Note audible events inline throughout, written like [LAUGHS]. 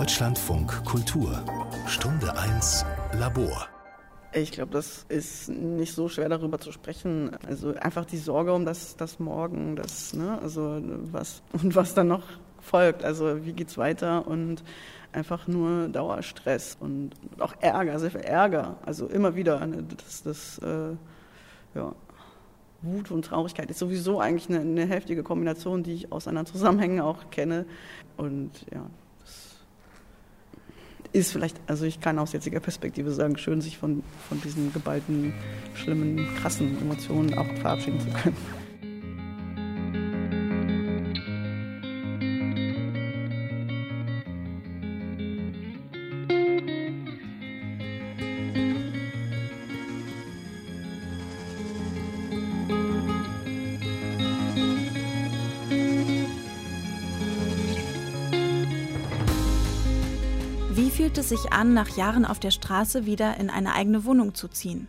Deutschlandfunk Kultur Stunde 1 Labor ich glaube, das ist nicht so schwer darüber zu sprechen. Also einfach die Sorge um das, das Morgen, das, ne, also was [LAUGHS] und was dann noch folgt. Also wie geht's weiter und einfach nur Dauerstress und auch Ärger, sehr viel Ärger. Also immer wieder. Ne, das, das äh, ja, Wut und Traurigkeit ist sowieso eigentlich eine, eine heftige Kombination, die ich aus anderen Zusammenhängen auch kenne. Und ja, ist vielleicht, also ich kann aus jetziger Perspektive sagen, schön, sich von, von diesen geballten, schlimmen, krassen Emotionen auch verabschieden zu können. Sich an, nach Jahren auf der Straße wieder in eine eigene Wohnung zu ziehen?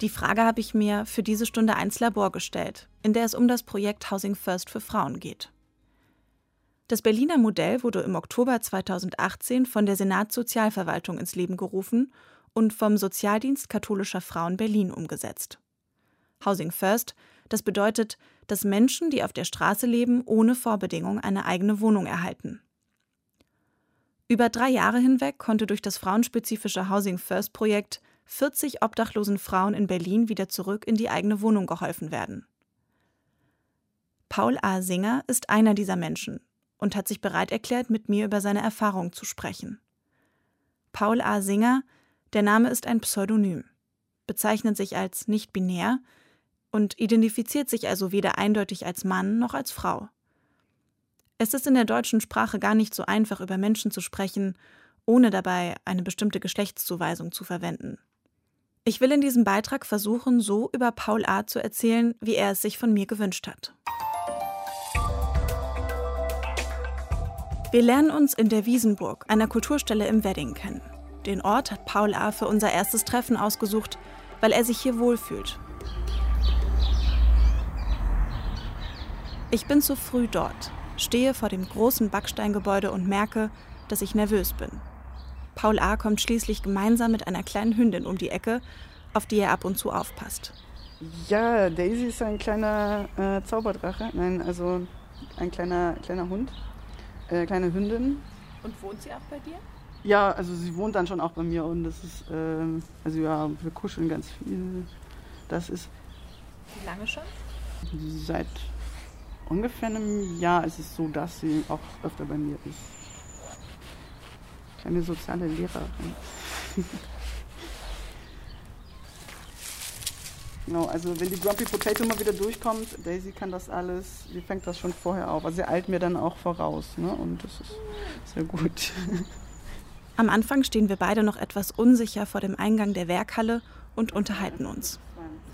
Die Frage habe ich mir für diese Stunde 1 Labor gestellt, in der es um das Projekt Housing First für Frauen geht. Das Berliner Modell wurde im Oktober 2018 von der Senatssozialverwaltung ins Leben gerufen und vom Sozialdienst katholischer Frauen Berlin umgesetzt. Housing First, das bedeutet, dass Menschen, die auf der Straße leben, ohne Vorbedingung eine eigene Wohnung erhalten. Über drei Jahre hinweg konnte durch das frauenspezifische Housing First Projekt 40 obdachlosen Frauen in Berlin wieder zurück in die eigene Wohnung geholfen werden. Paul A. Singer ist einer dieser Menschen und hat sich bereit erklärt, mit mir über seine Erfahrungen zu sprechen. Paul A. Singer, der Name ist ein Pseudonym, bezeichnet sich als nicht binär und identifiziert sich also weder eindeutig als Mann noch als Frau. Es ist in der deutschen Sprache gar nicht so einfach, über Menschen zu sprechen, ohne dabei eine bestimmte Geschlechtszuweisung zu verwenden. Ich will in diesem Beitrag versuchen, so über Paul A. zu erzählen, wie er es sich von mir gewünscht hat. Wir lernen uns in der Wiesenburg, einer Kulturstelle im Wedding, kennen. Den Ort hat Paul A. für unser erstes Treffen ausgesucht, weil er sich hier wohlfühlt. Ich bin zu früh dort stehe vor dem großen Backsteingebäude und merke, dass ich nervös bin. Paul A. kommt schließlich gemeinsam mit einer kleinen Hündin um die Ecke, auf die er ab und zu aufpasst. Ja, Daisy ist ein kleiner äh, Zauberdrache. Nein, also ein kleiner, kleiner Hund, äh, kleine Hündin. Und wohnt sie auch bei dir? Ja, also sie wohnt dann schon auch bei mir und das ist, äh, also ja, wir kuscheln ganz viel. Das ist. Wie lange schon? Seit ungefähr einem Jahr ist es so, dass sie auch öfter bei mir ist. Kleine soziale Lehrerin. [LAUGHS] genau, also wenn die Grumpy Potato mal wieder durchkommt, Daisy kann das alles, die fängt das schon vorher auf. Also sie eilt mir dann auch voraus, ne? Und das ist sehr gut. Am Anfang stehen wir beide noch etwas unsicher vor dem Eingang der Werkhalle und unterhalten uns.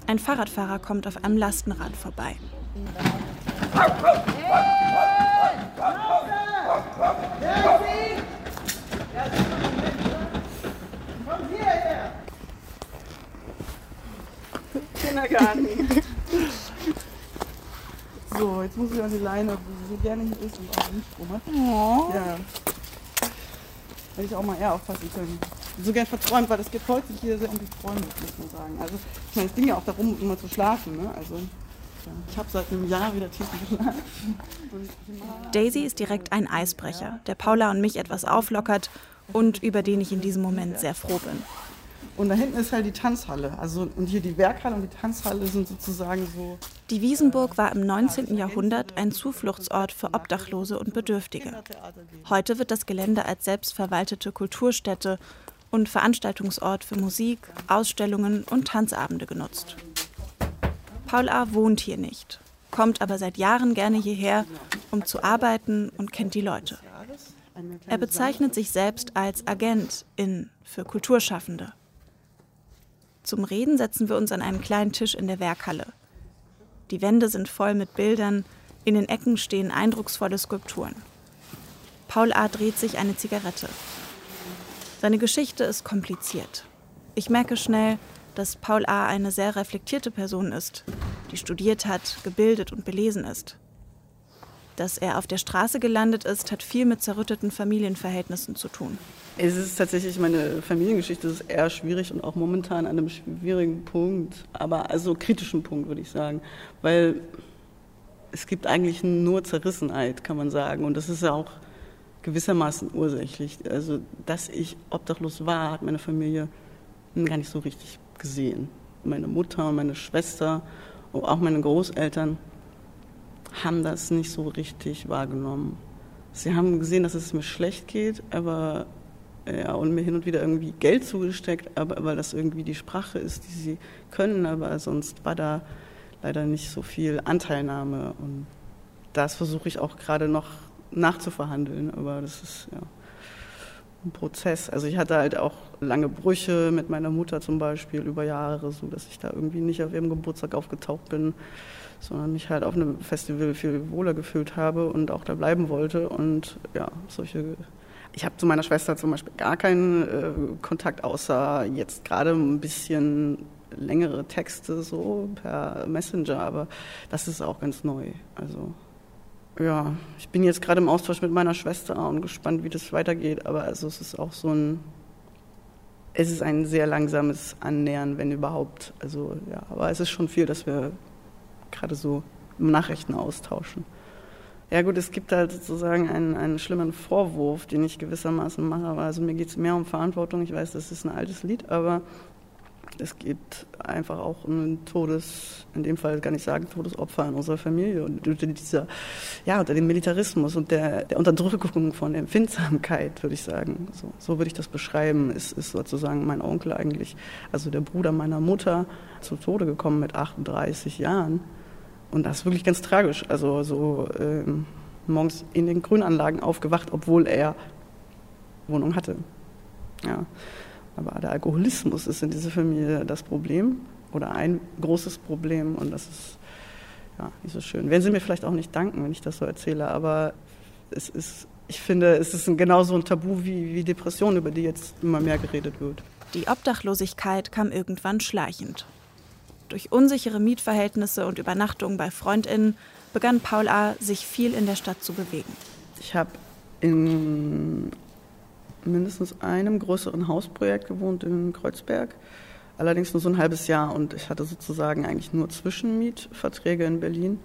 Ein Fahrradfahrer kommt auf einem Lastenrad vorbei. Kindergarten. so, jetzt muss ich an die Leine, wo sie so gerne hier ist und auch nicht rum hat. Oh. Ja. Hätte ich auch mal eher aufpassen können. So gern verträumt, weil das geht heute hier sehr um die Träume, muss man sagen. Also, ich meine, es ging ja auch darum, immer zu schlafen, ne? Also, ich habe seit einem Jahr wieder tief geschlafen. Daisy ist direkt ein Eisbrecher, der Paula und mich etwas auflockert und über den ich in diesem Moment sehr froh bin. Und da hinten ist halt die Tanzhalle. Also, und hier die Werkhalle und die Tanzhalle sind sozusagen so. Die Wiesenburg war im 19. Jahrhundert ein Zufluchtsort für Obdachlose und Bedürftige. Heute wird das Gelände als selbstverwaltete Kulturstätte und Veranstaltungsort für Musik, Ausstellungen und Tanzabende genutzt. Paul A. wohnt hier nicht, kommt aber seit Jahren gerne hierher, um zu arbeiten und kennt die Leute. Er bezeichnet sich selbst als Agent in für Kulturschaffende. Zum Reden setzen wir uns an einen kleinen Tisch in der Werkhalle. Die Wände sind voll mit Bildern, in den Ecken stehen eindrucksvolle Skulpturen. Paul A. dreht sich eine Zigarette. Seine Geschichte ist kompliziert. Ich merke schnell, dass Paul A. eine sehr reflektierte Person ist, die studiert hat, gebildet und belesen ist. Dass er auf der Straße gelandet ist, hat viel mit zerrütteten Familienverhältnissen zu tun. Es ist tatsächlich meine Familiengeschichte, ist eher schwierig und auch momentan an einem schwierigen Punkt, aber also kritischen Punkt würde ich sagen, weil es gibt eigentlich nur Zerrissenheit, kann man sagen, und das ist ja auch gewissermaßen ursächlich. Also, dass ich obdachlos war, hat meine Familie gar nicht so richtig gesehen. Meine Mutter und meine Schwester und auch meine Großeltern haben das nicht so richtig wahrgenommen. Sie haben gesehen, dass es mir schlecht geht, aber ja, und mir hin und wieder irgendwie Geld zugesteckt, aber weil das irgendwie die Sprache ist, die sie können, aber sonst war da leider nicht so viel Anteilnahme und das versuche ich auch gerade noch nachzuverhandeln, aber das ist ja ein Prozess. Also ich hatte halt auch lange Brüche mit meiner Mutter zum Beispiel über Jahre, so dass ich da irgendwie nicht auf ihrem Geburtstag aufgetaucht bin, sondern mich halt auf einem Festival viel wohler gefühlt habe und auch da bleiben wollte und ja, solche ich habe zu meiner Schwester zum Beispiel gar keinen äh, Kontakt, außer jetzt gerade ein bisschen längere Texte so per Messenger, aber das ist auch ganz neu. Also ja, ich bin jetzt gerade im Austausch mit meiner Schwester und gespannt, wie das weitergeht. Aber also es ist auch so ein, es ist ein sehr langsames Annähern, wenn überhaupt. Also ja, aber es ist schon viel, dass wir gerade so Nachrichten austauschen. Ja gut, es gibt halt sozusagen einen, einen schlimmen Vorwurf, den ich gewissermaßen mache. Aber also mir geht es mehr um Verantwortung. Ich weiß, das ist ein altes Lied, aber es gibt einfach auch ein Todes, in dem Fall kann ich sagen, Todesopfer in unserer Familie und unter dieser, ja, unter dem Militarismus und der, der Unterdrückung von Empfindsamkeit, würde ich sagen. So, so würde ich das beschreiben. Es ist sozusagen mein Onkel eigentlich, also der Bruder meiner Mutter, zu Tode gekommen mit 38 Jahren. Und das ist wirklich ganz tragisch. Also so ähm, morgens in den Grünanlagen aufgewacht, obwohl er Wohnung hatte. Ja. Aber der Alkoholismus ist in dieser Familie das Problem oder ein großes Problem und das ist ja nicht so schön. Werden Sie mir vielleicht auch nicht danken, wenn ich das so erzähle, aber es ist, ich finde, es ist genauso ein Tabu wie, wie Depression, über die jetzt immer mehr geredet wird. Die Obdachlosigkeit kam irgendwann schleichend. Durch unsichere Mietverhältnisse und Übernachtungen bei Freundinnen begann Paul A. sich viel in der Stadt zu bewegen. Ich habe in mindestens einem größeren Hausprojekt gewohnt in Kreuzberg. Allerdings nur so ein halbes Jahr und ich hatte sozusagen eigentlich nur Zwischenmietverträge in Berlin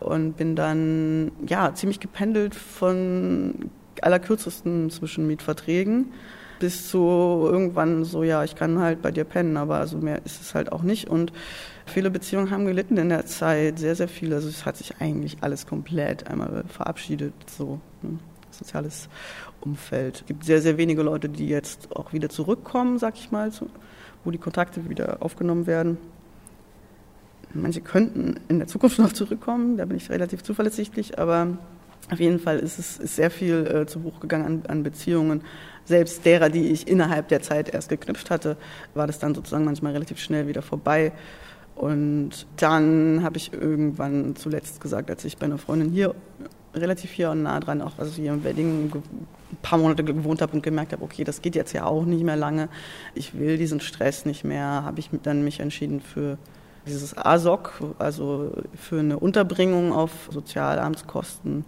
und bin dann ja ziemlich gependelt von allerkürzesten Zwischenmietverträgen bis zu irgendwann so, ja, ich kann halt bei dir pennen, aber also mehr ist es halt auch nicht. Und viele Beziehungen haben gelitten in der Zeit, sehr, sehr viele. Also es hat sich eigentlich alles komplett einmal verabschiedet, so ne? soziales Umfeld. Es gibt sehr, sehr wenige Leute, die jetzt auch wieder zurückkommen, sag ich mal, wo die Kontakte wieder aufgenommen werden. Manche könnten in der Zukunft [LAUGHS] noch zurückkommen, da bin ich relativ zuverlässig, aber auf jeden Fall ist es ist sehr viel äh, zu Buch gegangen an, an, Beziehungen. Selbst derer, die ich innerhalb der Zeit erst geknüpft hatte, war das dann sozusagen manchmal relativ schnell wieder vorbei. Und dann habe ich irgendwann zuletzt gesagt, als ich bei einer Freundin hier relativ hier und nah dran, auch also hier im Wedding ein paar Monate gewohnt habe und gemerkt habe, okay, das geht jetzt ja auch nicht mehr lange. Ich will diesen Stress nicht mehr, habe ich dann mich entschieden für dieses ASOC, also für eine Unterbringung auf Sozialamtskosten.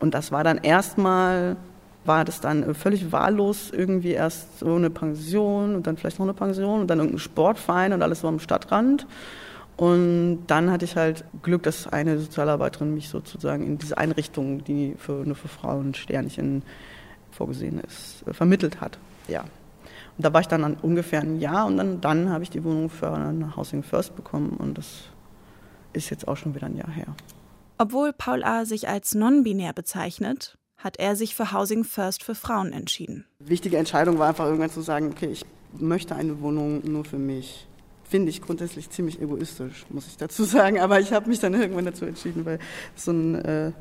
Und das war dann erstmal, war das dann völlig wahllos irgendwie erst so eine Pension und dann vielleicht noch eine Pension und dann irgendein Sportverein und alles so am Stadtrand. Und dann hatte ich halt Glück, dass eine Sozialarbeiterin mich sozusagen in diese Einrichtung, die für, nur für Frauen Sternchen vorgesehen ist, äh, vermittelt hat. Ja. Und da war ich dann an ungefähr ein Jahr und dann, dann habe ich die Wohnung für ein Housing First bekommen und das ist jetzt auch schon wieder ein Jahr her. Obwohl Paul A. sich als non-binär bezeichnet, hat er sich für Housing First für Frauen entschieden. Wichtige Entscheidung war einfach irgendwann zu sagen, okay, ich möchte eine Wohnung nur für mich finde ich grundsätzlich ziemlich egoistisch, muss ich dazu sagen. Aber ich habe mich dann irgendwann dazu entschieden, weil so ein äh,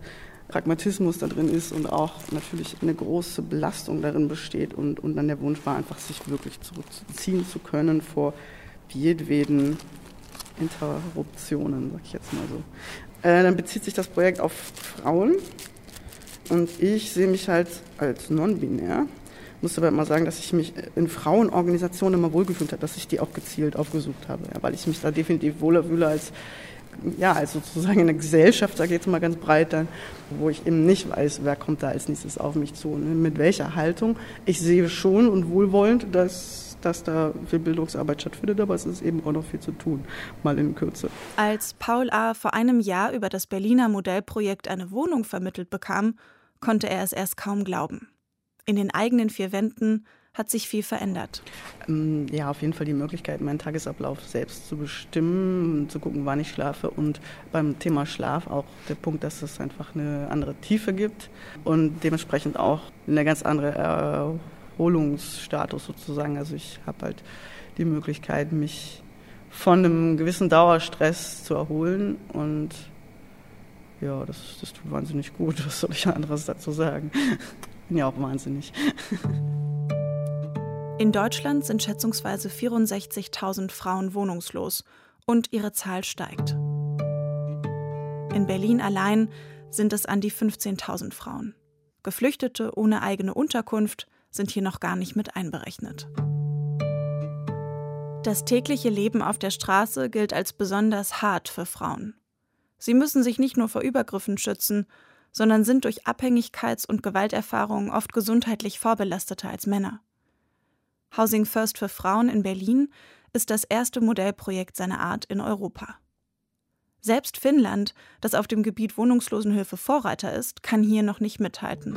Pragmatismus da drin ist und auch natürlich eine große Belastung darin besteht und, und dann der Wunsch war einfach, sich wirklich zurückziehen zu können vor jedweden Interruptionen, sag ich jetzt mal so. Äh, dann bezieht sich das Projekt auf Frauen und ich sehe mich halt als non-binär muss aber immer sagen, dass ich mich in Frauenorganisationen immer wohlgefühlt habe, dass ich die auch gezielt aufgesucht habe, ja, weil ich mich da definitiv wohler fühle als ja, also sozusagen in der Gesellschaft, sage ich jetzt mal ganz breit dann, wo ich eben nicht weiß, wer kommt da als nächstes auf mich zu, ne? mit welcher Haltung. Ich sehe schon und wohlwollend, dass dass da viel Bildungsarbeit stattfindet, aber es ist eben auch noch viel zu tun, mal in Kürze. Als Paul A. vor einem Jahr über das Berliner Modellprojekt eine Wohnung vermittelt bekam, konnte er es erst kaum glauben. In den eigenen vier Wänden hat sich viel verändert. Ähm, ja, auf jeden Fall die Möglichkeit, meinen Tagesablauf selbst zu bestimmen, zu gucken, wann ich schlafe. Und beim Thema Schlaf auch der Punkt, dass es einfach eine andere Tiefe gibt und dementsprechend auch eine ganz andere Erholungsstatus sozusagen. Also ich habe halt die Möglichkeit, mich von einem gewissen Dauerstress zu erholen und ja, das, das tut wahnsinnig gut. [LAUGHS] Was soll ich anderes dazu sagen? Bin ja auch wahnsinnig. [LAUGHS] In Deutschland sind schätzungsweise 64.000 Frauen wohnungslos und ihre Zahl steigt. In Berlin allein sind es an die 15.000 Frauen. Geflüchtete ohne eigene Unterkunft sind hier noch gar nicht mit einberechnet. Das tägliche Leben auf der Straße gilt als besonders hart für Frauen. Sie müssen sich nicht nur vor Übergriffen schützen, sondern sind durch Abhängigkeits- und Gewalterfahrungen oft gesundheitlich vorbelasteter als Männer. Housing First für Frauen in Berlin ist das erste Modellprojekt seiner Art in Europa. Selbst Finnland, das auf dem Gebiet Wohnungslosenhilfe Vorreiter ist, kann hier noch nicht mithalten.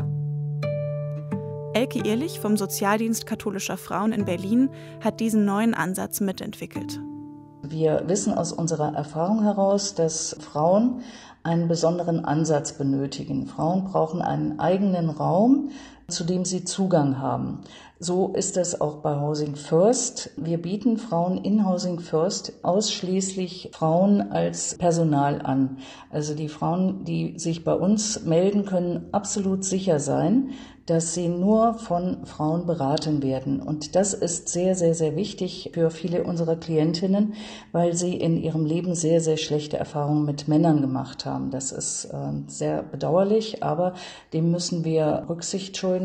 Elke Ehrlich vom Sozialdienst katholischer Frauen in Berlin hat diesen neuen Ansatz mitentwickelt. Wir wissen aus unserer Erfahrung heraus, dass Frauen einen besonderen Ansatz benötigen. Frauen brauchen einen eigenen Raum, zu dem sie Zugang haben. So ist es auch bei Housing First. Wir bieten Frauen in Housing First ausschließlich Frauen als Personal an. Also die Frauen, die sich bei uns melden, können absolut sicher sein, dass sie nur von Frauen beraten werden. Und das ist sehr, sehr, sehr wichtig für viele unserer Klientinnen, weil sie in ihrem Leben sehr, sehr schlechte Erfahrungen mit Männern gemacht haben. Das ist äh, sehr bedauerlich, aber dem müssen wir Rücksicht schulden,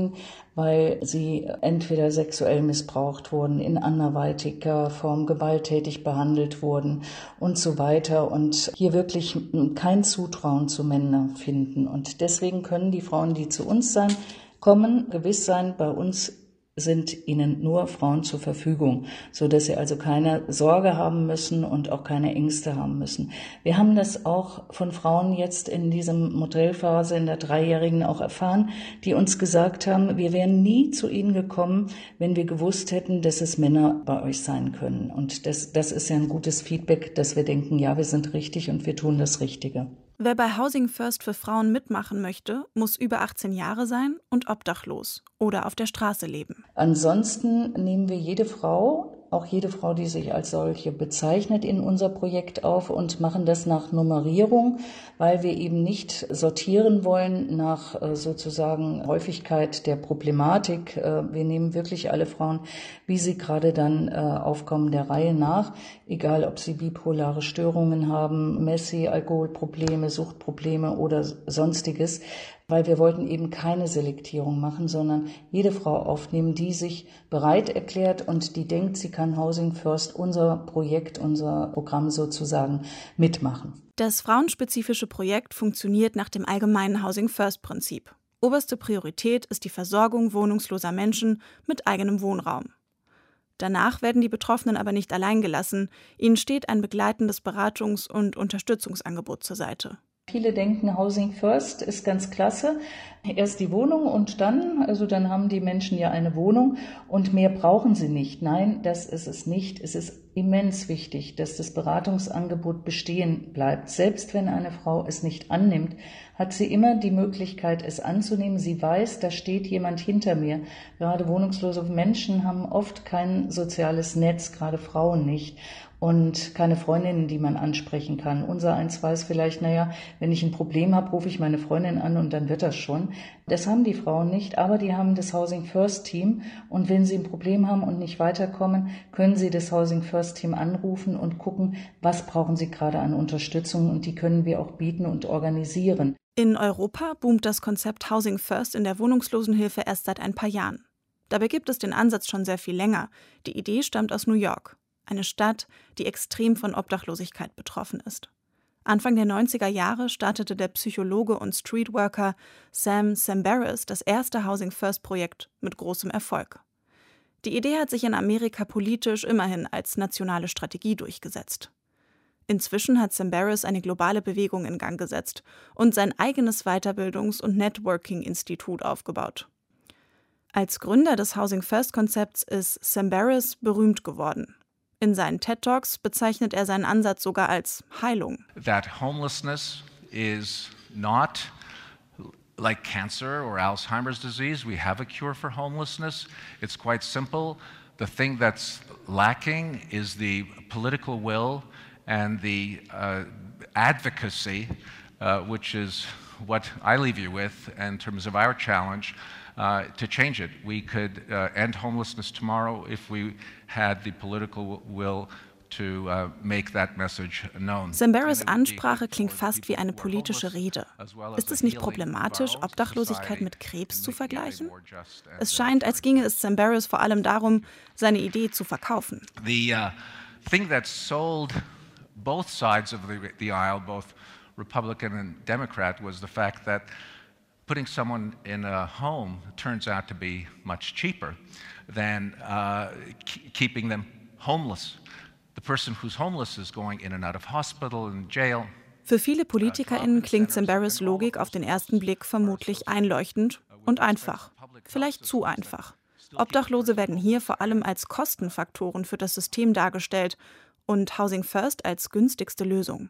weil sie entweder sexuell missbraucht wurden, in anderweitiger Form gewalttätig behandelt wurden und so weiter und hier wirklich kein Zutrauen zu Männern finden. Und deswegen können die Frauen, die zu uns sein, kommen, gewiss sein, bei uns sind ihnen nur Frauen zur Verfügung, so dass sie also keine Sorge haben müssen und auch keine Ängste haben müssen. Wir haben das auch von Frauen jetzt in diesem Modellphase in der dreijährigen auch erfahren, die uns gesagt haben, wir wären nie zu ihnen gekommen, wenn wir gewusst hätten, dass es Männer bei euch sein können. Und das, das ist ja ein gutes Feedback, dass wir denken, ja, wir sind richtig und wir tun das Richtige. Wer bei Housing First für Frauen mitmachen möchte, muss über 18 Jahre sein und obdachlos oder auf der Straße leben. Ansonsten nehmen wir jede Frau, auch jede Frau, die sich als solche bezeichnet, in unser Projekt auf und machen das nach Nummerierung, weil wir eben nicht sortieren wollen nach äh, sozusagen Häufigkeit der Problematik. Äh, wir nehmen wirklich alle Frauen, wie sie gerade dann äh, aufkommen, der Reihe nach, egal ob sie bipolare Störungen haben, Messi, Alkoholprobleme, Suchtprobleme oder sonstiges weil wir wollten eben keine Selektierung machen, sondern jede Frau aufnehmen, die sich bereit erklärt und die denkt, sie kann Housing First, unser Projekt, unser Programm sozusagen mitmachen. Das frauenspezifische Projekt funktioniert nach dem allgemeinen Housing First Prinzip. Oberste Priorität ist die Versorgung wohnungsloser Menschen mit eigenem Wohnraum. Danach werden die Betroffenen aber nicht allein gelassen, ihnen steht ein begleitendes Beratungs- und Unterstützungsangebot zur Seite. Viele denken, Housing First ist ganz klasse. Erst die Wohnung und dann, also dann haben die Menschen ja eine Wohnung und mehr brauchen sie nicht. Nein, das ist es nicht. Es ist immens wichtig, dass das Beratungsangebot bestehen bleibt. Selbst wenn eine Frau es nicht annimmt, hat sie immer die Möglichkeit, es anzunehmen. Sie weiß, da steht jemand hinter mir. Gerade wohnungslose Menschen haben oft kein soziales Netz, gerade Frauen nicht und keine Freundinnen, die man ansprechen kann. Unser eins weiß vielleicht, naja, wenn ich ein Problem habe, rufe ich meine Freundin an und dann wird das schon. Das haben die Frauen nicht, aber die haben das Housing First Team und wenn sie ein Problem haben und nicht weiterkommen, können sie das Housing First Team anrufen und gucken, was brauchen sie gerade an Unterstützung und die können wir auch bieten und organisieren. In Europa boomt das Konzept Housing First in der Wohnungslosenhilfe erst seit ein paar Jahren. Dabei gibt es den Ansatz schon sehr viel länger. Die Idee stammt aus New York eine Stadt, die extrem von Obdachlosigkeit betroffen ist. Anfang der 90er Jahre startete der Psychologe und Streetworker Sam Sambaris das erste Housing First Projekt mit großem Erfolg. Die Idee hat sich in Amerika politisch immerhin als nationale Strategie durchgesetzt. Inzwischen hat Sambaris eine globale Bewegung in Gang gesetzt und sein eigenes Weiterbildungs- und Networking-Institut aufgebaut. Als Gründer des Housing First Konzepts ist Sambaris berühmt geworden. In seinen TED Talks bezeichnet er seinen Ansatz sogar als Heilung. That homelessness is not like cancer or Alzheimer's disease. We have a cure for homelessness. It's quite simple. The thing that's lacking is the political will and the uh, advocacy, uh, which is what I leave you with in terms of our challenge. Uh, to change it. We could uh, end homelessness tomorrow if we had the political will to uh, make that message known. Sambaris Ansprache klingt fast wie eine politische Rede. Ist es nicht problematisch, Obdachlosigkeit mit Krebs zu vergleichen? Es scheint, als ginge es Sambaris vor allem darum, seine Idee zu verkaufen. The uh, thing that sold both sides of the, the aisle, both Republican and Democrat, was the fact that putting someone in a home turns out to be much cheaper than uh, keeping them homeless. The person who's homeless is going in and out of hospital and jail. Für viele PolitikerInnen klingt Sambaris Logik auf den ersten Blick vermutlich einleuchtend und einfach. Vielleicht zu einfach. Obdachlose werden hier vor allem als Kostenfaktoren für das System dargestellt und Housing First als günstigste Lösung.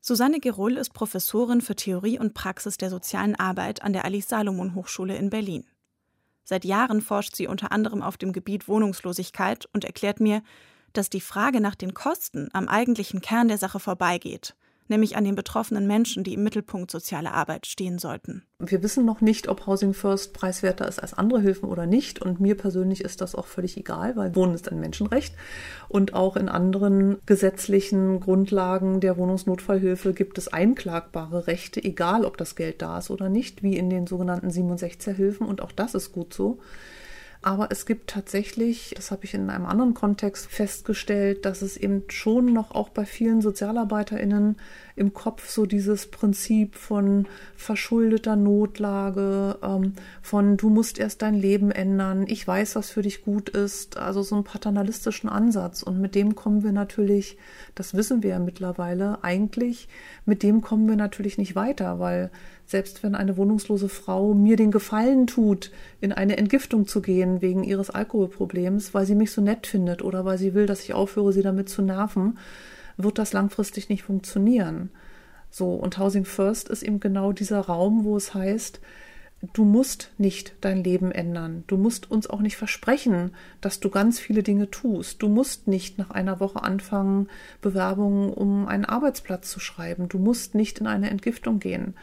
Susanne Gerull ist Professorin für Theorie und Praxis der sozialen Arbeit an der Alice-Salomon-Hochschule in Berlin. Seit Jahren forscht sie unter anderem auf dem Gebiet Wohnungslosigkeit und erklärt mir, dass die Frage nach den Kosten am eigentlichen Kern der Sache vorbeigeht nämlich an den betroffenen Menschen, die im Mittelpunkt sozialer Arbeit stehen sollten. Wir wissen noch nicht, ob Housing First preiswerter ist als andere Hilfen oder nicht. Und mir persönlich ist das auch völlig egal, weil Wohnen ist ein Menschenrecht. Und auch in anderen gesetzlichen Grundlagen der Wohnungsnotfallhilfe gibt es einklagbare Rechte, egal ob das Geld da ist oder nicht, wie in den sogenannten 67er Hilfen. Und auch das ist gut so. Aber es gibt tatsächlich, das habe ich in einem anderen Kontext festgestellt, dass es eben schon noch auch bei vielen SozialarbeiterInnen im Kopf so dieses Prinzip von verschuldeter Notlage, ähm, von du musst erst dein Leben ändern, ich weiß, was für dich gut ist, also so einen paternalistischen Ansatz. Und mit dem kommen wir natürlich, das wissen wir ja mittlerweile, eigentlich, mit dem kommen wir natürlich nicht weiter, weil selbst wenn eine wohnungslose Frau mir den Gefallen tut, in eine Entgiftung zu gehen wegen ihres Alkoholproblems, weil sie mich so nett findet oder weil sie will, dass ich aufhöre, sie damit zu nerven, wird das langfristig nicht funktionieren. So, und Housing First ist eben genau dieser Raum, wo es heißt, du musst nicht dein Leben ändern. Du musst uns auch nicht versprechen, dass du ganz viele Dinge tust. Du musst nicht nach einer Woche anfangen, Bewerbungen um einen Arbeitsplatz zu schreiben. Du musst nicht in eine Entgiftung gehen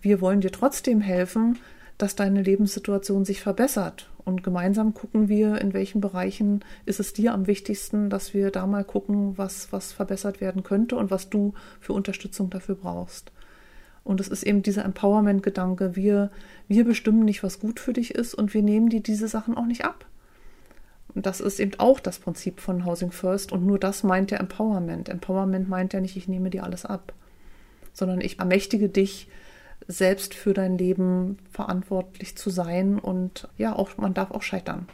wir wollen dir trotzdem helfen, dass deine Lebenssituation sich verbessert. Und gemeinsam gucken wir, in welchen Bereichen ist es dir am wichtigsten, dass wir da mal gucken, was, was verbessert werden könnte und was du für Unterstützung dafür brauchst. Und es ist eben dieser Empowerment-Gedanke, wir, wir bestimmen nicht, was gut für dich ist und wir nehmen dir diese Sachen auch nicht ab. Und das ist eben auch das Prinzip von Housing First und nur das meint der Empowerment. Empowerment meint ja nicht, ich nehme dir alles ab, sondern ich ermächtige dich, selbst für dein Leben verantwortlich zu sein und ja, auch man darf auch scheitern.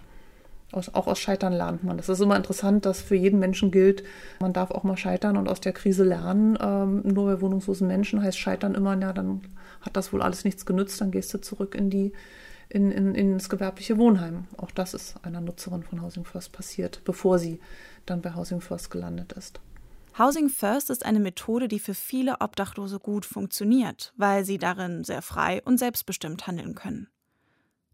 Aus, auch aus Scheitern lernt man. Das ist immer interessant, dass für jeden Menschen gilt, man darf auch mal scheitern und aus der Krise lernen. Ähm, nur bei wohnungslosen Menschen heißt Scheitern immer, ja, dann hat das wohl alles nichts genützt, dann gehst du zurück in die in, in, ins gewerbliche Wohnheim. Auch das ist einer Nutzerin von Housing First passiert, bevor sie dann bei Housing First gelandet ist. Housing First ist eine Methode, die für viele Obdachlose gut funktioniert, weil sie darin sehr frei und selbstbestimmt handeln können.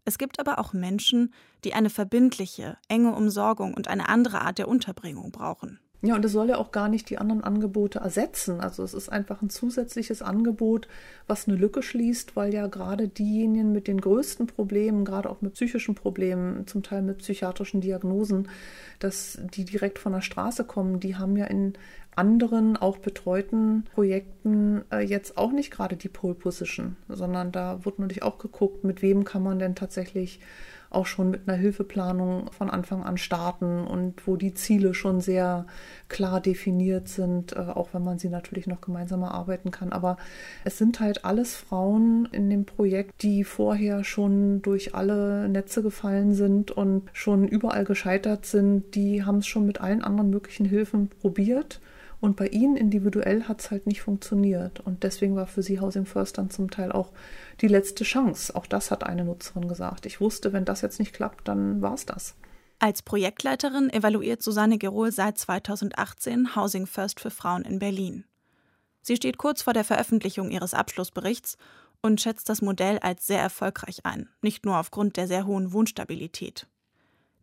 Es gibt aber auch Menschen, die eine verbindliche, enge Umsorgung und eine andere Art der Unterbringung brauchen. Ja, und es soll ja auch gar nicht die anderen Angebote ersetzen. Also es ist einfach ein zusätzliches Angebot, was eine Lücke schließt, weil ja gerade diejenigen mit den größten Problemen, gerade auch mit psychischen Problemen, zum Teil mit psychiatrischen Diagnosen, dass die direkt von der Straße kommen, die haben ja in anderen, auch betreuten Projekten äh, jetzt auch nicht gerade die Pole Position, sondern da wird natürlich auch geguckt, mit wem kann man denn tatsächlich auch schon mit einer Hilfeplanung von Anfang an starten und wo die Ziele schon sehr klar definiert sind, äh, auch wenn man sie natürlich noch gemeinsam erarbeiten kann. Aber es sind halt alles Frauen in dem Projekt, die vorher schon durch alle Netze gefallen sind und schon überall gescheitert sind. Die haben es schon mit allen anderen möglichen Hilfen probiert. Und bei ihnen individuell hat es halt nicht funktioniert. Und deswegen war für sie Housing First dann zum Teil auch die letzte Chance. Auch das hat eine Nutzerin gesagt. Ich wusste, wenn das jetzt nicht klappt, dann war es das. Als Projektleiterin evaluiert Susanne Gerohl seit 2018 Housing First für Frauen in Berlin. Sie steht kurz vor der Veröffentlichung ihres Abschlussberichts und schätzt das Modell als sehr erfolgreich ein, nicht nur aufgrund der sehr hohen Wohnstabilität.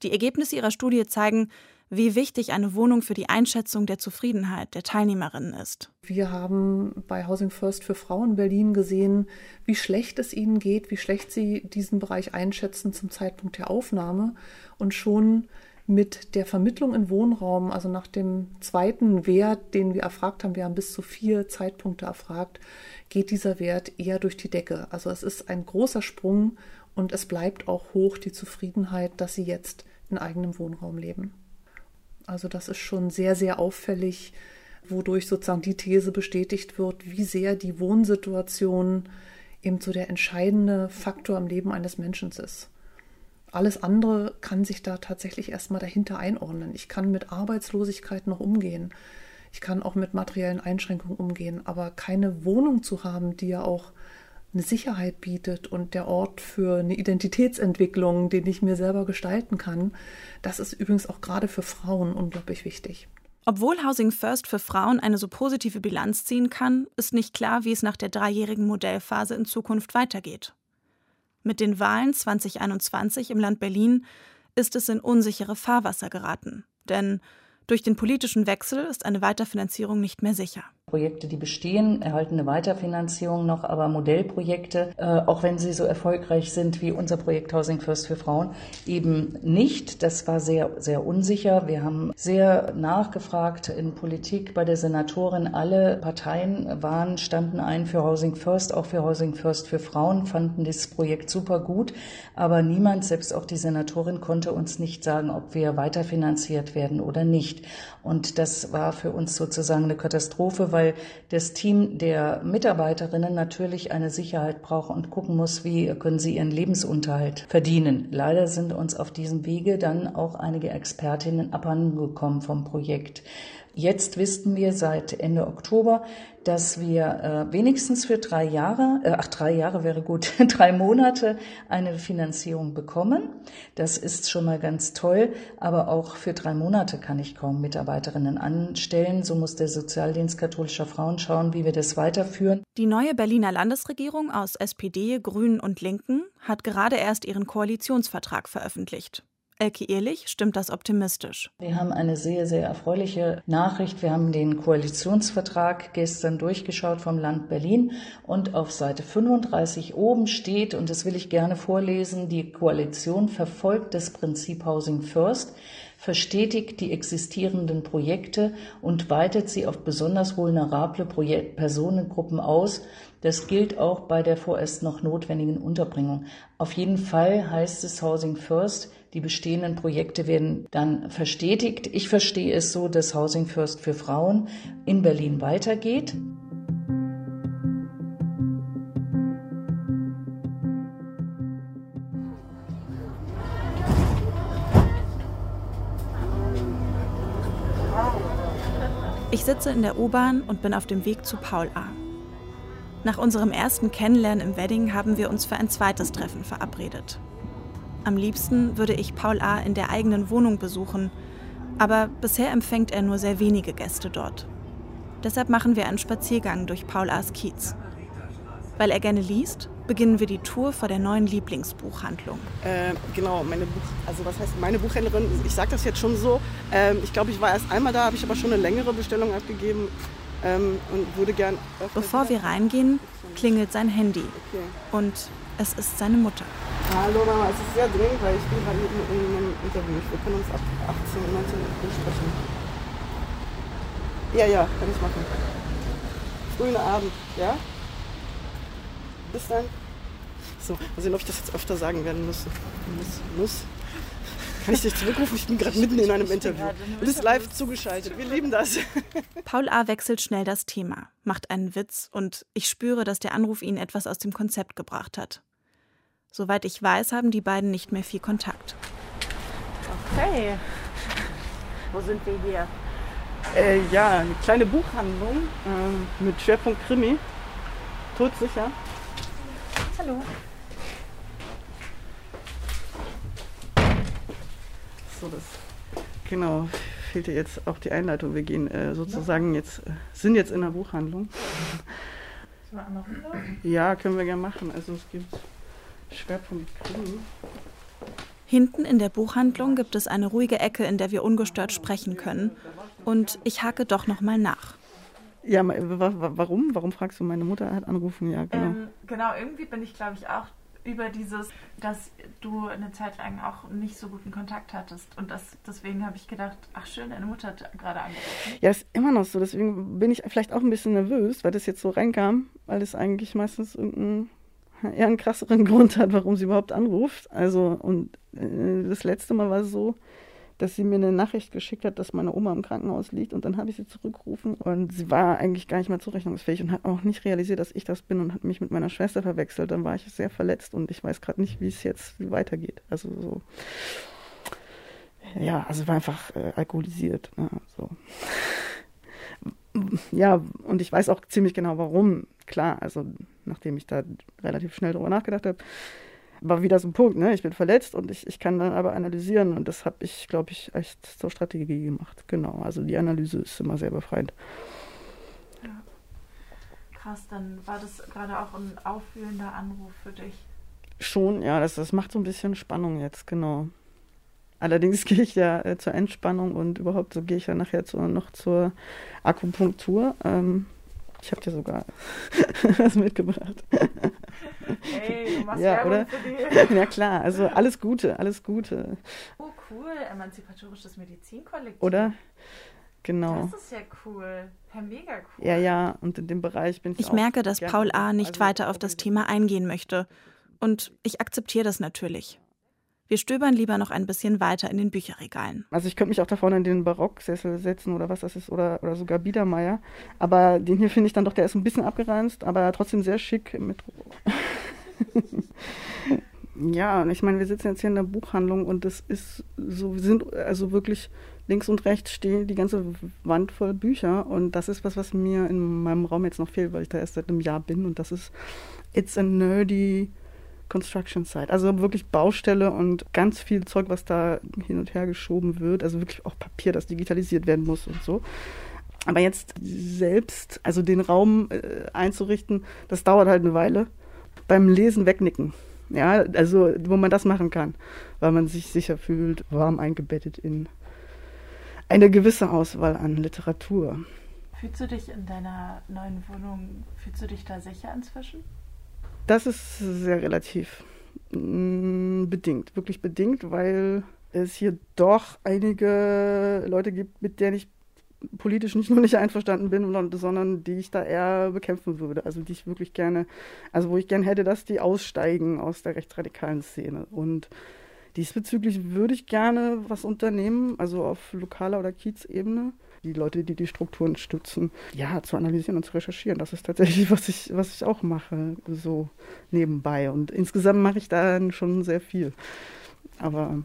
Die Ergebnisse ihrer Studie zeigen, wie wichtig eine Wohnung für die Einschätzung der Zufriedenheit der Teilnehmerinnen ist. Wir haben bei Housing First für Frauen Berlin gesehen, wie schlecht es ihnen geht, wie schlecht sie diesen Bereich einschätzen zum Zeitpunkt der Aufnahme und schon mit der Vermittlung in Wohnraum, also nach dem zweiten Wert, den wir erfragt haben, wir haben bis zu vier Zeitpunkte erfragt, geht dieser Wert eher durch die Decke. Also es ist ein großer Sprung und es bleibt auch hoch die Zufriedenheit, dass sie jetzt in eigenem Wohnraum leben. Also das ist schon sehr, sehr auffällig, wodurch sozusagen die These bestätigt wird, wie sehr die Wohnsituation eben so der entscheidende Faktor im Leben eines Menschen ist. Alles andere kann sich da tatsächlich erstmal dahinter einordnen. Ich kann mit Arbeitslosigkeit noch umgehen. Ich kann auch mit materiellen Einschränkungen umgehen. Aber keine Wohnung zu haben, die ja auch eine Sicherheit bietet und der Ort für eine Identitätsentwicklung, den ich mir selber gestalten kann. Das ist übrigens auch gerade für Frauen unglaublich wichtig. Obwohl Housing First für Frauen eine so positive Bilanz ziehen kann, ist nicht klar, wie es nach der dreijährigen Modellphase in Zukunft weitergeht. Mit den Wahlen 2021 im Land Berlin ist es in unsichere Fahrwasser geraten. Denn durch den politischen Wechsel ist eine Weiterfinanzierung nicht mehr sicher. Projekte, die bestehen, erhalten eine Weiterfinanzierung noch, aber Modellprojekte, äh, auch wenn sie so erfolgreich sind wie unser Projekt Housing First für Frauen, eben nicht. Das war sehr, sehr unsicher. Wir haben sehr nachgefragt in Politik bei der Senatorin. Alle Parteien waren, standen ein für Housing First, auch für Housing First für Frauen, fanden dieses Projekt super gut. Aber niemand, selbst auch die Senatorin, konnte uns nicht sagen, ob wir weiterfinanziert werden oder nicht. Und das war für uns sozusagen eine Katastrophe, weil das Team der Mitarbeiterinnen natürlich eine Sicherheit braucht und gucken muss, wie können sie ihren Lebensunterhalt verdienen. Leider sind uns auf diesem Wege dann auch einige Expertinnen abhandengekommen vom Projekt. Jetzt wissen wir seit Ende Oktober, dass wir äh, wenigstens für drei Jahre, äh, ach drei Jahre wäre gut, [LAUGHS] drei Monate eine Finanzierung bekommen. Das ist schon mal ganz toll, aber auch für drei Monate kann ich kaum Mitarbeiterinnen anstellen. So muss der Sozialdienst katholischer Frauen schauen, wie wir das weiterführen. Die neue Berliner Landesregierung aus SPD, Grünen und Linken hat gerade erst ihren Koalitionsvertrag veröffentlicht. Elke Ehrlich stimmt das optimistisch. Wir haben eine sehr, sehr erfreuliche Nachricht. Wir haben den Koalitionsvertrag gestern durchgeschaut vom Land Berlin und auf Seite 35 oben steht, und das will ich gerne vorlesen, die Koalition verfolgt das Prinzip Housing First verstetigt die existierenden Projekte und weitet sie auf besonders vulnerable Personengruppen aus. Das gilt auch bei der vorerst noch notwendigen Unterbringung. Auf jeden Fall heißt es Housing First, die bestehenden Projekte werden dann verstetigt. Ich verstehe es so, dass Housing First für Frauen in Berlin weitergeht. Ich sitze in der U-Bahn und bin auf dem Weg zu Paul A. Nach unserem ersten Kennenlernen im Wedding haben wir uns für ein zweites Treffen verabredet. Am liebsten würde ich Paul A. in der eigenen Wohnung besuchen, aber bisher empfängt er nur sehr wenige Gäste dort. Deshalb machen wir einen Spaziergang durch Paul A.'s Kiez. Weil er gerne liest, beginnen wir die Tour vor der neuen Lieblingsbuchhandlung. Äh, genau, meine Buch, also was heißt meine Buchhändlerin? Ich sage das jetzt schon so. Ähm, ich glaube, ich war erst einmal da, habe ich aber schon eine längere Bestellung abgegeben ähm, und würde gern. Bevor wir reingehen, klingelt sein Handy okay. und es ist seine Mutter. Hallo Mama, es ist sehr dringend, weil ich bin gerade in einem Interview. Wir können uns ab 18, 19 Uhr sprechen. Ja, ja, kann ich machen. Frühen Abend, ja? Bis dann. So, mal sehen, ob ich das jetzt öfter sagen werden muss. Muss, muss. Kann ich dich zurückrufen? Ich bin gerade mitten in einem Interview. Du bist live zugeschaltet. Wir lieben das. [LAUGHS] Paul A. wechselt schnell das Thema, macht einen Witz und ich spüre, dass der Anruf ihn etwas aus dem Konzept gebracht hat. Soweit ich weiß, haben die beiden nicht mehr viel Kontakt. Okay. Wo sind wir hier? Äh, ja, eine kleine Buchhandlung äh, mit Schwerpunkt Krimi. Todsicher. Hallo. So, das. Genau, fehlte jetzt auch die Einleitung. Wir gehen äh, sozusagen jetzt, äh, sind jetzt in der Buchhandlung. Sollen wir einmal rüber? Ja, können wir gerne machen. Also es gibt Schwerpunkt Krimi. Hinten in der Buchhandlung gibt es eine ruhige Ecke, in der wir ungestört sprechen können. Und ich hake doch noch mal nach. Ja, warum? Warum fragst du? Meine Mutter hat angerufen, ja, genau. Ähm, genau, irgendwie bin ich, glaube ich, auch über dieses, dass du eine Zeit lang auch nicht so guten Kontakt hattest. Und das, deswegen habe ich gedacht, ach schön, deine Mutter hat gerade angerufen. Ja, ist immer noch so. Deswegen bin ich vielleicht auch ein bisschen nervös, weil das jetzt so reinkam, weil es eigentlich meistens irgendeinen eher einen krasseren [LAUGHS] Grund hat, warum sie überhaupt anruft. Also, und äh, das letzte Mal war es so, dass sie mir eine Nachricht geschickt hat, dass meine Oma im Krankenhaus liegt und dann habe ich sie zurückgerufen und sie war eigentlich gar nicht mehr zurechnungsfähig und hat auch nicht realisiert, dass ich das bin und hat mich mit meiner Schwester verwechselt. Dann war ich sehr verletzt und ich weiß gerade nicht, wie es jetzt weitergeht. Also so. Ja, also war einfach äh, alkoholisiert. Ne, so. Ja, und ich weiß auch ziemlich genau warum. Klar, also nachdem ich da relativ schnell drüber nachgedacht habe, war wieder so ein Punkt, ne? Ich bin verletzt und ich, ich kann dann aber analysieren und das habe ich, glaube ich, echt zur Strategie gemacht. Genau, also die Analyse ist immer sehr befreiend. Krass, dann war das gerade auch ein aufwühlender Anruf für dich. Schon, ja, das, das macht so ein bisschen Spannung jetzt, genau. Allerdings [LAUGHS] gehe ich ja äh, zur Entspannung und überhaupt so gehe ich ja nachher zu, noch zur Akupunktur. Ähm, ich habe dir sogar [LAUGHS] was mitgebracht. Hey, du machst Ja, Werbung oder? für die. [LAUGHS] Ja klar, also alles Gute, alles Gute, Oh, cool, emanzipatorisches Medizinkollektiv. oder? Genau. Das ist ja cool. Ja, mega cool. Ja, ja, und in dem Bereich bin ich Ich auch merke, dass Paul A. nicht Also, weiter auf das Thema eingehen möchte. Und ich akzeptiere das natürlich. Wir stöbern lieber noch ein bisschen weiter in den Bücherregalen. Also ich könnte mich auch da vorne in den Barocksessel setzen oder was das ist, oder, oder sogar Biedermeier. Aber den hier finde ich dann doch, der ist ein bisschen abgeranzt, aber trotzdem sehr schick mit. [LAUGHS] ja, und ich meine, wir sitzen jetzt hier in der Buchhandlung und das ist so, wir sind also wirklich links und rechts stehen die ganze Wand voll Bücher und das ist was, was mir in meinem Raum jetzt noch fehlt, weil ich da erst seit einem Jahr bin und das ist It's a Nerdy Construction Site. Also wirklich Baustelle und ganz viel Zeug, was da hin und her geschoben wird. Also wirklich auch Papier, das digitalisiert werden muss und so. Aber jetzt selbst, also den Raum äh, einzurichten, das dauert halt eine Weile. Beim Lesen wegnicken. Ja, also wo man das machen kann, weil man sich sicher fühlt, warm eingebettet in eine gewisse Auswahl an Literatur. Fühlst du dich in deiner neuen Wohnung, fühlst du dich da sicher inzwischen? Das ist sehr relativ mm, bedingt, wirklich bedingt, weil es hier doch einige Leute gibt, mit denen ich politisch nicht [LAUGHS] nur nicht einverstanden bin, sondern- die ich da eher bekämpfen würde. Also die ich wirklich gerne, also wo ich gerne hätte, dass die aussteigen aus der rechtsradikalen Szene. Und diesbezüglich würde ich gerne was unternehmen, also auf lokaler oder Kiezebene. Die Leute, die die Strukturen stützen, ja, zu analysieren und zu recherchieren. Das ist tatsächlich, was ich, was ich auch mache, so nebenbei. Und insgesamt mache ich dann schon sehr viel. Aber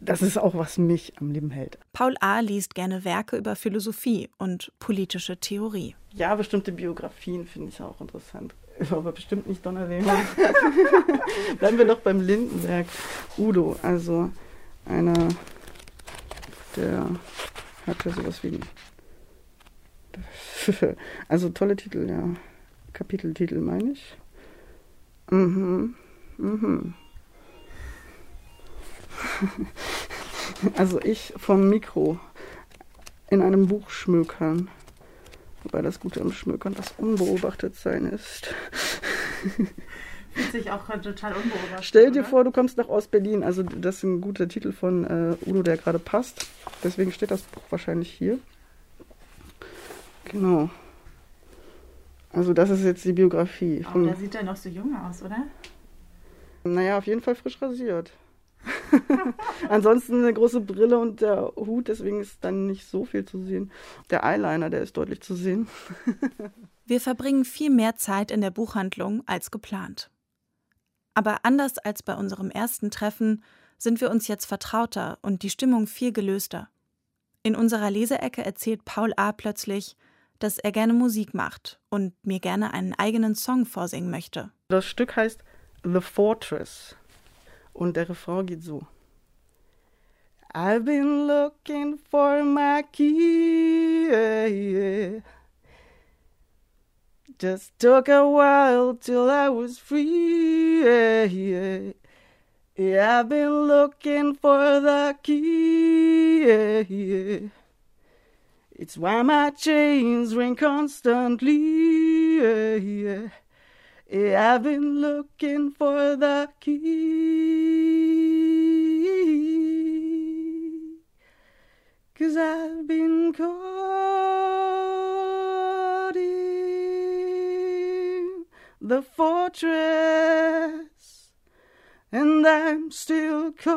das ist auch, was mich am Leben hält. Paul A. liest gerne Werke über Philosophie und politische Theorie. Ja, bestimmte Biografien finde ich auch interessant. [LAUGHS] Aber bestimmt nicht Donnerweber. [LAUGHS] [LAUGHS] Bleiben wir doch beim Lindenberg. Udo, also einer, der hatte sowas wie. [LAUGHS] Also tolle Titel, ja. Kapiteltitel meine ich. Mhm. Mhm. [LAUGHS] Also ich vom Mikro in einem Buch schmökern. Wobei das Gute am Schmökern das Unbeobachtetsein ist. [LAUGHS] Fühlt sich auch total unbeobachtet. Stell dir oder? vor, du kommst nach Ostberlin. Also das ist ein guter Titel von äh, Udo, der gerade passt. Deswegen steht das Buch wahrscheinlich hier. Genau. Also das ist jetzt die Biografie. Oh, da sieht er noch so jung aus, oder? Naja, auf jeden Fall frisch rasiert. [LAUGHS] Ansonsten eine große Brille und der Hut, deswegen ist dann nicht so viel zu sehen. Der Eyeliner, der ist deutlich zu sehen. [LAUGHS] Wir verbringen viel mehr Zeit in der Buchhandlung als geplant. Aber anders als bei unserem ersten Treffen sind wir uns jetzt vertrauter und die Stimmung viel gelöster. In unserer Leseecke erzählt Paul A. plötzlich, dass er gerne Musik macht und mir gerne einen eigenen Song vorsingen möchte. Das Stück heißt The Fortress und der Refrain geht so. I've been looking for my key. Yeah, yeah. Just took a while till I was free. Yeah, yeah. Yeah, I've been looking for the key. Yeah, yeah. It's why my chains ring constantly. Yeah, yeah. yeah I've been looking for the key. Cause I've been caught the fortress and I'm still caught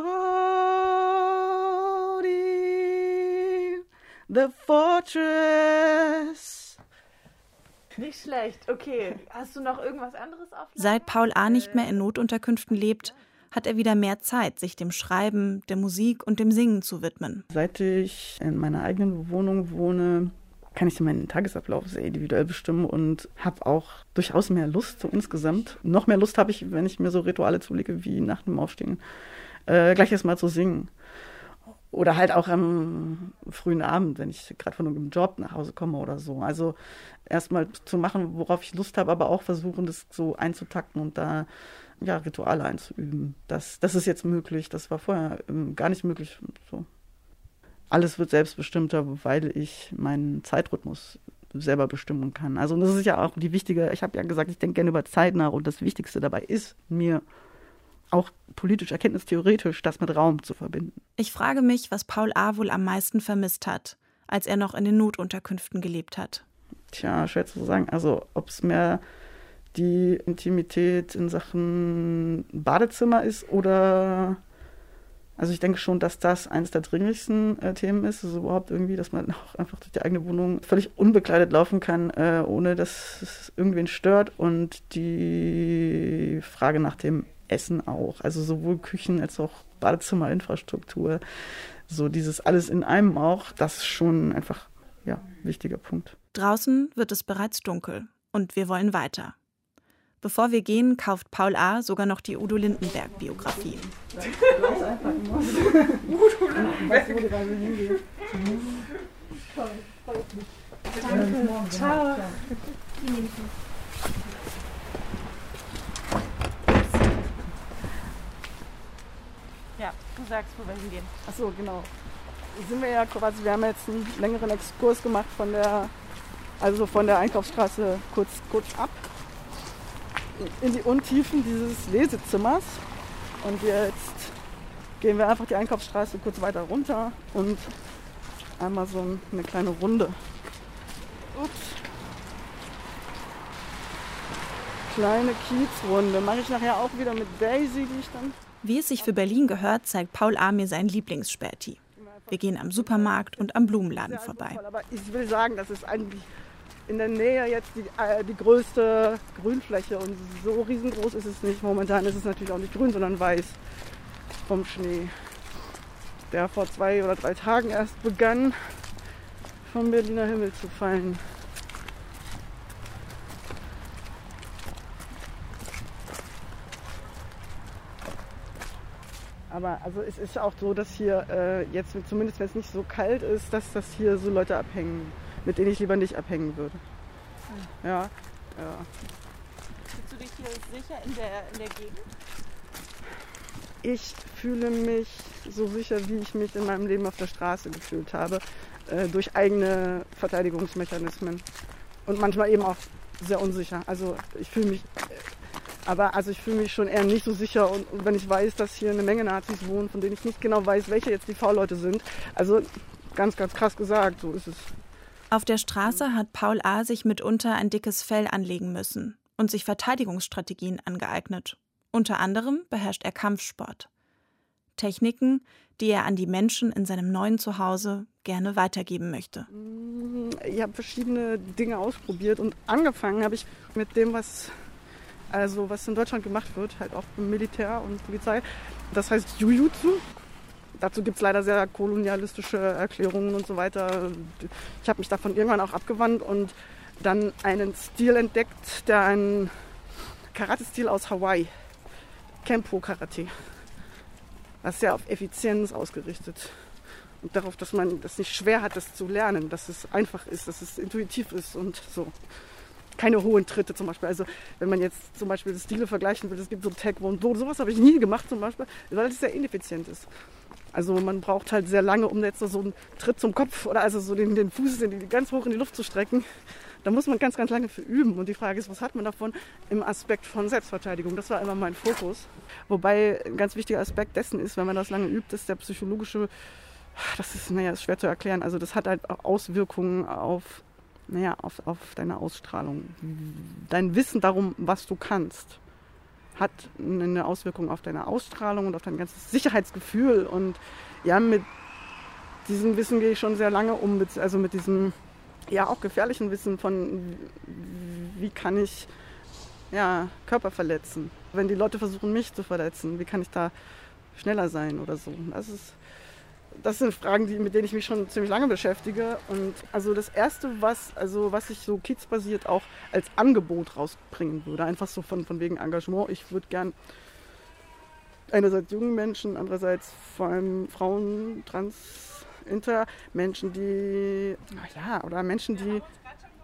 in the fortress. Nicht schlecht, okay. Hast du noch irgendwas anderes auf? Seit Paul A. nicht mehr in Notunterkünften lebt, hat er wieder mehr Zeit, sich dem Schreiben, der Musik und dem Singen zu widmen. Seit ich in meiner eigenen Wohnung wohne, kann ich meinen Tagesablauf sehr individuell bestimmen und habe auch durchaus mehr Lust so insgesamt. Noch mehr Lust habe ich, wenn ich mir so Rituale zulege wie nach dem Aufstehen, äh, gleich erstmal zu singen. Oder halt auch am frühen Abend, wenn ich gerade von einem Job nach Hause komme oder so. Also erstmal zu machen, worauf ich Lust habe, aber auch versuchen, das so einzutakten und da ja, Rituale einzuüben. Das, das ist jetzt möglich. Das war vorher ähm, gar nicht möglich. So alles wird selbstbestimmter, weil ich meinen Zeitrhythmus selber bestimmen kann. Also das ist ja auch die wichtige, ich habe ja gesagt, ich denke gerne über Zeit nach und das Wichtigste dabei ist mir auch politisch, erkenntnistheoretisch das mit Raum zu verbinden. Ich frage mich, was Paul A. wohl am meisten vermisst hat, als er noch in den Notunterkünften gelebt hat. Tja, schwer zu sagen. Also ob es mehr die Intimität in Sachen Badezimmer ist oder also ich denke schon, dass das eines der dringlichsten äh, Themen ist, also überhaupt irgendwie, dass man [LAUGHS] auch einfach durch die eigene Wohnung völlig unbekleidet laufen kann, äh, ohne dass es irgendwen stört. Und die Frage nach dem Essen auch, also sowohl Küchen als auch Badezimmerinfrastruktur, so dieses alles in einem auch, das ist schon einfach ja wichtiger Punkt. Draußen wird es bereits dunkel und wir wollen weiter. Bevor wir gehen, kauft Paul A. sogar noch die Udo Lindenberg-Biografie. Udo Lindenberg. Danke. Ciao. Ja, du sagst, wo wir hingehen. Achso, genau. Sind wir ja quasi, wir haben jetzt einen längeren Exkurs gemacht von der, also von der Einkaufsstraße kurz, kurz ab in die Untiefen dieses Lesezimmers. Und jetzt gehen wir einfach die Einkaufsstraße kurz weiter runter und einmal so eine kleine Runde. Ups. Kleine Kiezrunde. Mache ich nachher auch wieder mit Daisy, die ich dann. Wie es sich für Berlin gehört, zeigt Paul A. mir sein Lieblingsspäti. Wir gehen am Supermarkt und am Blumenladen vorbei. Aber ich will sagen, das ist eigentlich in der Nähe jetzt die, äh, die größte Grünfläche und so riesengroß ist es nicht. Momentan ist es natürlich auch nicht grün, sondern weiß vom Schnee, der vor zwei oder drei Tagen erst begann, vom Berliner Himmel zu fallen. Aber also es ist auch so, dass hier äh, jetzt, zumindest wenn es nicht so kalt ist, dass das hier so Leute abhängen mit denen ich lieber nicht abhängen würde. Ja, ja. Fühlst du dich hier sicher in der, in der Gegend? Ich fühle mich so sicher, wie ich mich in meinem Leben auf der Straße gefühlt habe, äh, durch eigene Verteidigungsmechanismen. Und manchmal eben auch sehr unsicher. Also ich fühle mich, äh, aber also ich fühle mich schon eher nicht so sicher. Und, und, wenn ich weiß, dass hier eine Menge Nazis wohnen, von denen ich nicht genau weiß, welche jetzt die V-Leute sind. Also ganz, ganz krass gesagt, so ist es. Auf der Straße hat Paul A. sich mitunter ein dickes Fell anlegen müssen und sich Verteidigungsstrategien angeeignet. Unter anderem beherrscht er Kampfsport. Techniken, die er an die Menschen in seinem neuen Zuhause gerne weitergeben möchte. Ich habe verschiedene Dinge ausprobiert und angefangen habe ich mit dem, was also was in Deutschland gemacht wird, halt auch im Militär und Polizei. Das heißt Jujutsu. Dazu gibt es leider sehr kolonialistische Erklärungen und so weiter. Ich habe mich davon irgendwann auch abgewandt und dann einen Stil entdeckt, der ein Karate-Stil aus Hawaii, Kempo Karate. Das ist sehr auf Effizienz ausgerichtet und darauf, dass man das nicht schwer hat, das zu lernen, dass es einfach ist, dass es intuitiv ist und so. Keine hohen Tritte zum Beispiel. Also wenn man jetzt zum Beispiel Stile vergleichen will, es gibt so Taekwondo, sowas habe ich nie gemacht zum Beispiel, weil es sehr ineffizient ist. Also man braucht halt sehr lange, um jetzt so einen Tritt zum Kopf oder also so den, den Fuß die, ganz hoch in die Luft zu strecken. Da muss man ganz, ganz lange für üben. Und die Frage ist, was hat man davon im Aspekt von Selbstverteidigung? Das war immer mein Fokus. Wobei ein ganz wichtiger Aspekt dessen ist, wenn man das lange übt, ist der psychologische, das ist, naja, ist schwer zu erklären. Also das hat halt auch Auswirkungen auf, naja, auf, auf deine Ausstrahlung. Dein Wissen darum, was du kannst hat eine Auswirkung auf deine Ausstrahlung und auf dein ganzes Sicherheitsgefühl. Und ja, mit diesem Wissen gehe ich schon sehr lange um, also mit diesem ja auch gefährlichen Wissen von, wie kann ich ja, Körper verletzen. Wenn die Leute versuchen, mich zu verletzen, wie kann ich da schneller sein oder so. Das ist das sind Fragen, die, mit denen ich mich schon ziemlich lange beschäftige. Und also das Erste, was, also was ich so kidsbasiert auch als Angebot rausbringen würde, einfach so von, von wegen Engagement. Ich würde gern einerseits jungen Menschen, andererseits vor allem Frauen, Trans, Inter, Menschen, die, ja, oder Menschen, die,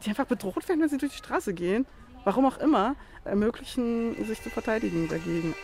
die einfach bedroht werden, wenn sie durch die Straße gehen, warum auch immer, ermöglichen, sich zu verteidigen dagegen.